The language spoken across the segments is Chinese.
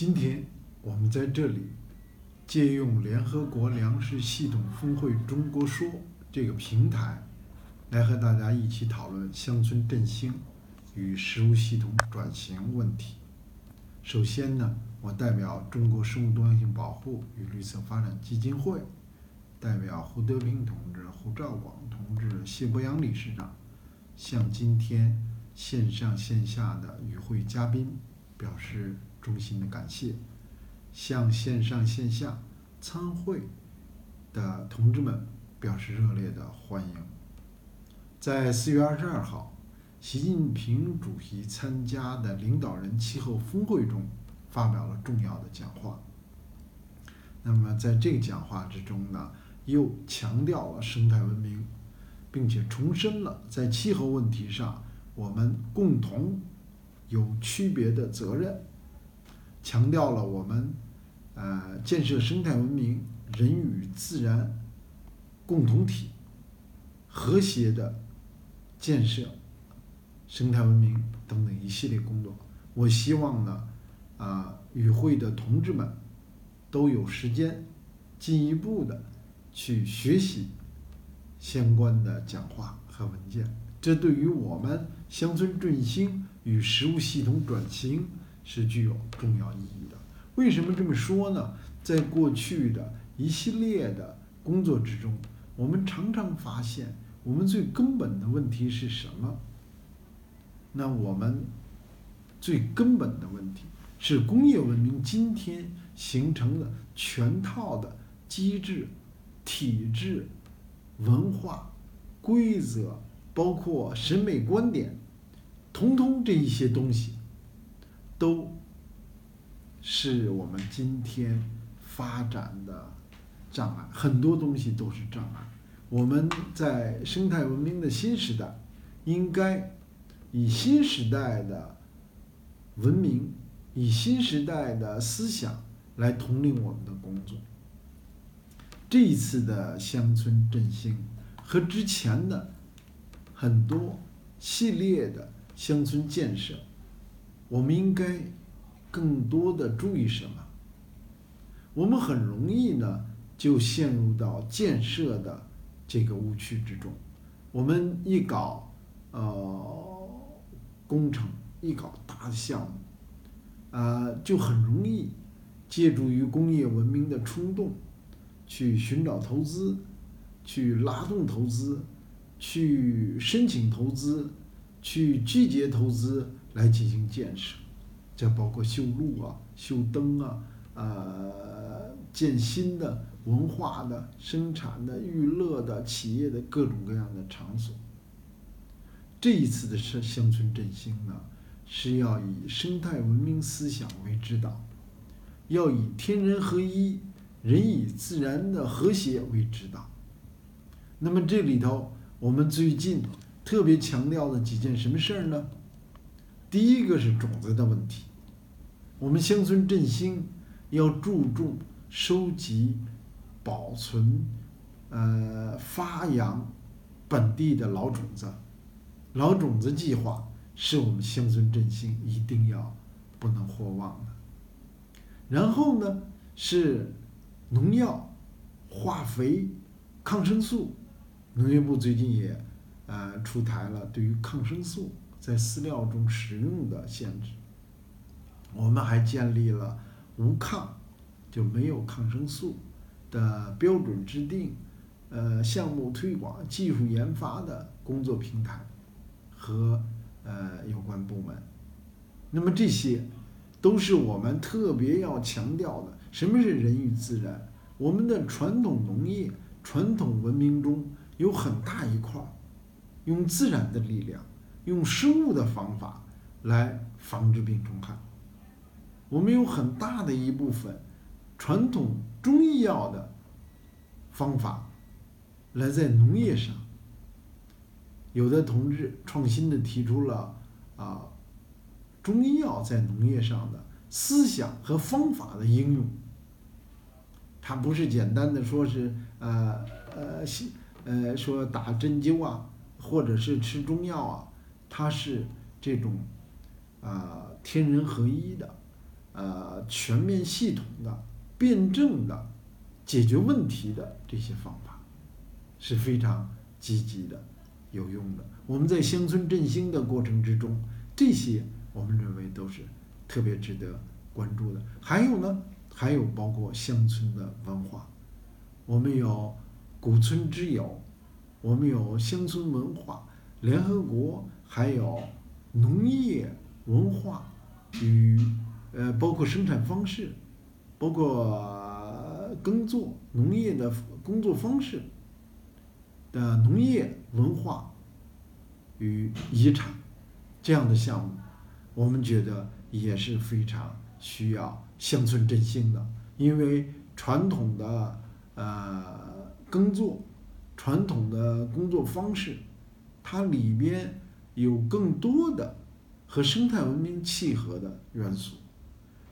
今天我们在这里借用联合国粮食系统峰会“中国说”这个平台，来和大家一起讨论乡村振兴与食物系统转型问题。首先呢，我代表中国生物多样性保护与绿色发展基金会，代表胡德平同志、胡兆广同志、谢博洋理事长，向今天线上线下的与会嘉宾表示衷心的感谢，向线上线下参会的同志们表示热烈的欢迎。在四月二十二号，习近平主席参加的领导人气候峰会中发表了重要的讲话。那么在这个讲话之中呢，又强调了生态文明，并且重申了在气候问题上我们共同有区别的责任，强调了我们呃建设生态文明、人与自然共同体和谐的建设。生态文明等等一系列工作，我希望呢，啊，与会的同志们都有时间进一步的去学习相关的讲话和文件，这对于我们乡村振兴与食物系统转型是具有重要意义的。为什么这么说呢？在过去的一系列的工作之中，我们常常发现，我们最根本的问题是什么？那我们最根本的问题是工业文明今天形成了全套的机制、体制、文化、规则，包括审美观点，通通这一些东西，都是我们今天发展的障碍。很多东西都是障碍。我们在生态文明的新时代，应该。以新时代的文明，以新时代的思想来统领我们的工作。这一次的乡村振兴和之前的很多系列的乡村建设，我们应该更多的注意什么？我们很容易呢就陷入到建设的这个误区之中。我们一搞，呃。工程一搞大的项目，啊，就很容易借助于工业文明的冲动，去寻找投资，去拉动投资，去申请投资，去拒绝投资来进行建设。这包括修路啊、修灯啊、呃，建新的文化的、生产的、娱乐的、企业的各种各样的场所。这一次的乡乡村振兴呢，是要以生态文明思想为指导，要以天人合一、人与自然的和谐为指导。那么这里头，我们最近特别强调的几件什么事儿呢？第一个是种子的问题，我们乡村振兴要注重收集、保存、呃发扬本地的老种子。老种子计划是我们乡村振兴一定要不能或忘的。然后呢，是农药、化肥、抗生素。农业部最近也呃出台了对于抗生素在饲料中使用的限制。我们还建立了无抗，就没有抗生素的标准制定、呃项目推广、技术研发的工作平台。和呃有关部门，那么这些都是我们特别要强调的。什么是人与自然？我们的传统农业、传统文明中有很大一块，用自然的力量、用生物的方法来防治病虫害。我们有很大的一部分传统中医药的方法来在农业上。有的同志创新的提出了啊，中医药在农业上的思想和方法的应用，它不是简单的说是呃呃呃说打针灸啊，或者是吃中药啊，它是这种啊天人合一的呃全面系统的、辩证的解决问题的这些方法，是非常积极的、有用的。我们在乡村振兴的过程之中，这些我们认为都是特别值得关注的。还有呢，还有包括乡村的文化，我们有古村之友，我们有乡村文化，联合国还有农业文化与呃包括生产方式，包括耕作农业的工作方式的农业文化与遗产这样的项目，我们觉得也是非常需要乡村振兴的，因为传统的呃耕作，传统的工作方式，它里边有更多的和生态文明契合的元素，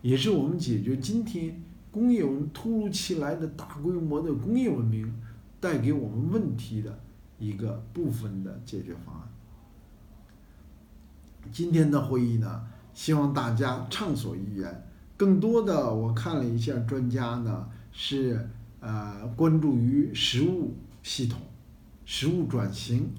也是我们解决今天工业文突如其来的大规模的工业文明带给我们问题的一个部分的解决方案。今天的会议呢，希望大家畅所欲言。更多的，我看了一下专家呢，是呃关注于食物系统、食物转型。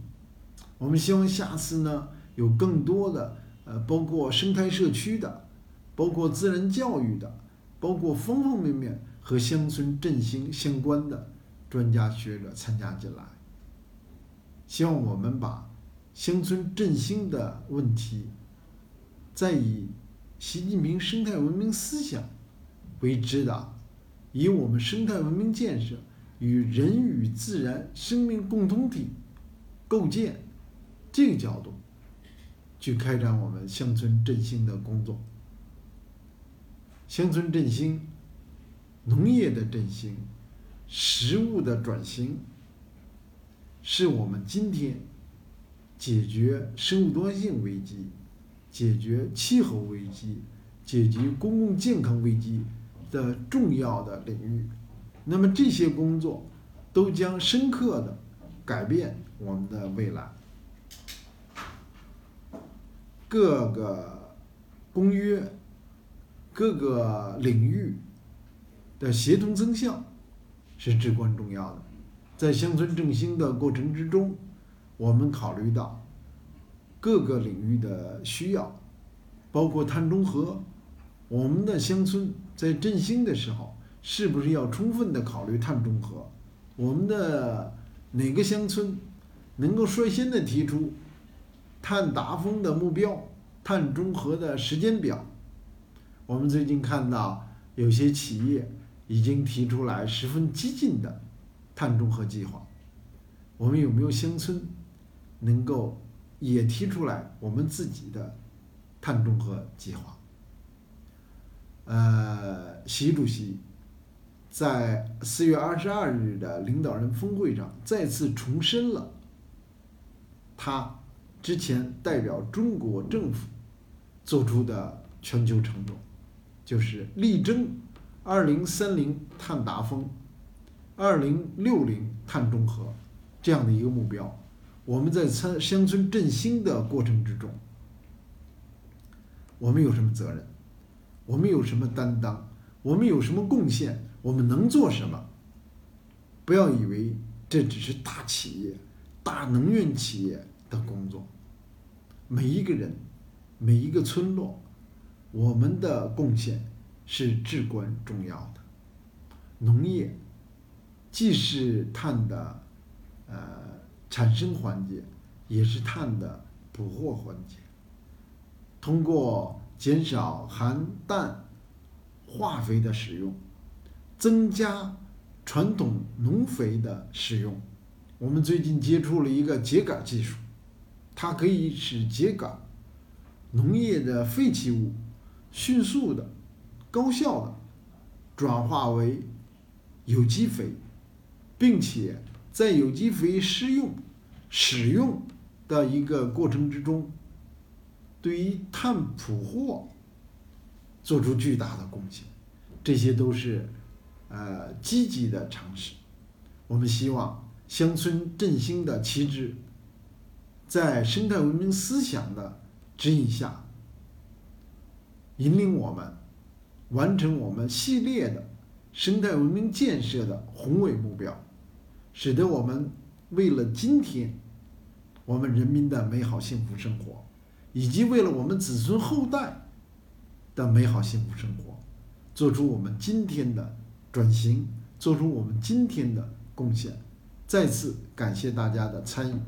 我们希望下次呢，有更多的呃，包括生态社区的，包括自然教育的，包括方方面面和乡村振兴相关的专家学者参加进来。希望我们把乡村振兴的问题，再以习近平生态文明思想为指导，以我们生态文明建设与人与自然生命共同体构建这个角度，去开展我们乡村振兴的工作。乡村振兴、农业的振兴、食物的转型，是我们今天解决生物多样性危机、解决气候危机、解决公共健康危机的重要的领域。那么这些工作都将深刻的改变我们的未来。各个公约、各个领域的协同增效是至关重要的。在乡村振兴的过程之中，我们考虑到各个领域的需要，包括碳中和。我们的乡村在振兴的时候，是不是要充分的考虑碳中和？我们的哪个乡村能够率先的提出碳达峰的目标、碳中和的时间表？我们最近看到有些企业已经提出来十分激进的碳中和计划。我们有没有乡村能够也提出来我们自己的碳中和计划？呃，习主席在四月二十二日的领导人峰会上再次重申了他之前代表中国政府做出的全球承诺，就是力争二零三零碳达峰、二零六零碳中和这样的一个目标。我们在参乡村振兴的过程之中，我们有什么责任？我们有什么担当？我们有什么贡献？我们能做什么？不要以为这只是大企业、大能源企业的工作。每一个人、每一个村落，我们的贡献是至关重要的。农业既是碳的呃产生环节，也是碳的捕获环节。通过减少含氮、化肥的使用，增加传统农肥的使用。我们最近接触了一个秸秆技术，它可以使秸秆农业的废弃物迅速的、高效的转化为有机肥，并且在有机肥施用、使用的一个过程之中。对于碳捕获做出巨大的贡献，这些都是呃积极的尝试。我们希望乡村振兴的旗帜，在生态文明思想的指引下，引领我们完成我们系列的生态文明建设的宏伟目标，使得我们为了今天我们人民的美好幸福生活，以及为了我们子孙后代的美好幸福生活，做出我们今天的转型，做出我们今天的贡献。再次感谢大家的参与。